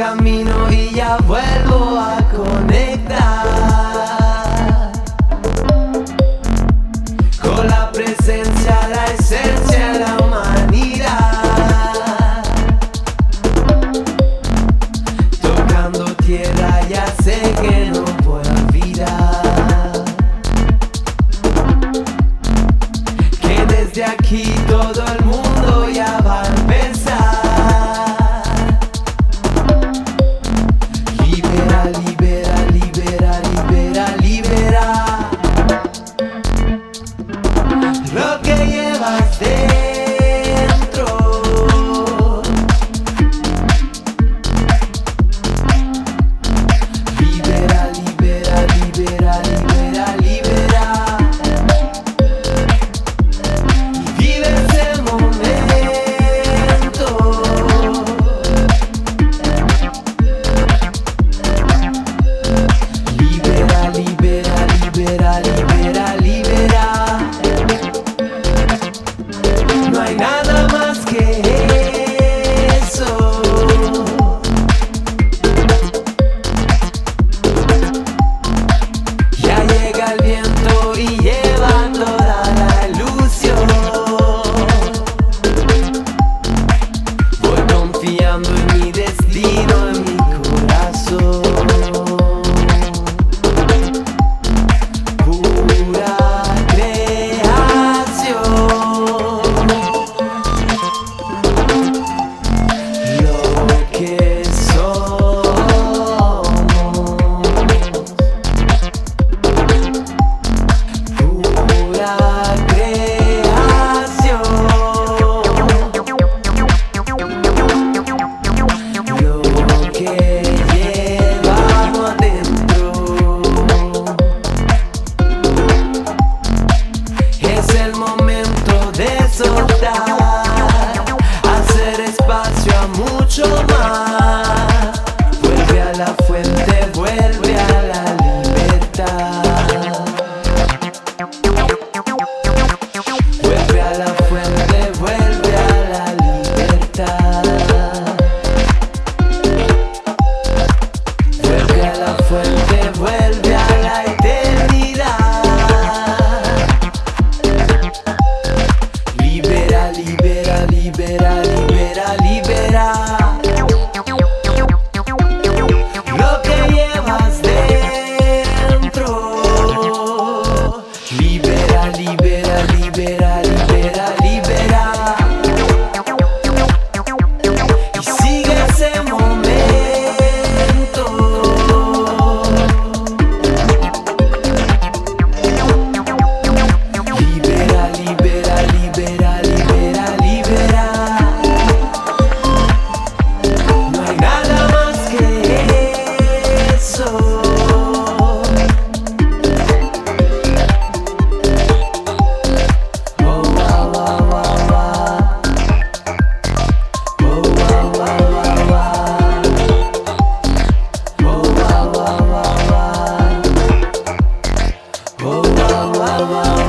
camino y ya vuelvo a conectar. Libera, libera, libera. Es el momento de soltar, hacer espacio a mucho más. Vuelve a la fuente, vuelve. Libera, libera, libera. Oh, wow, wow, wow.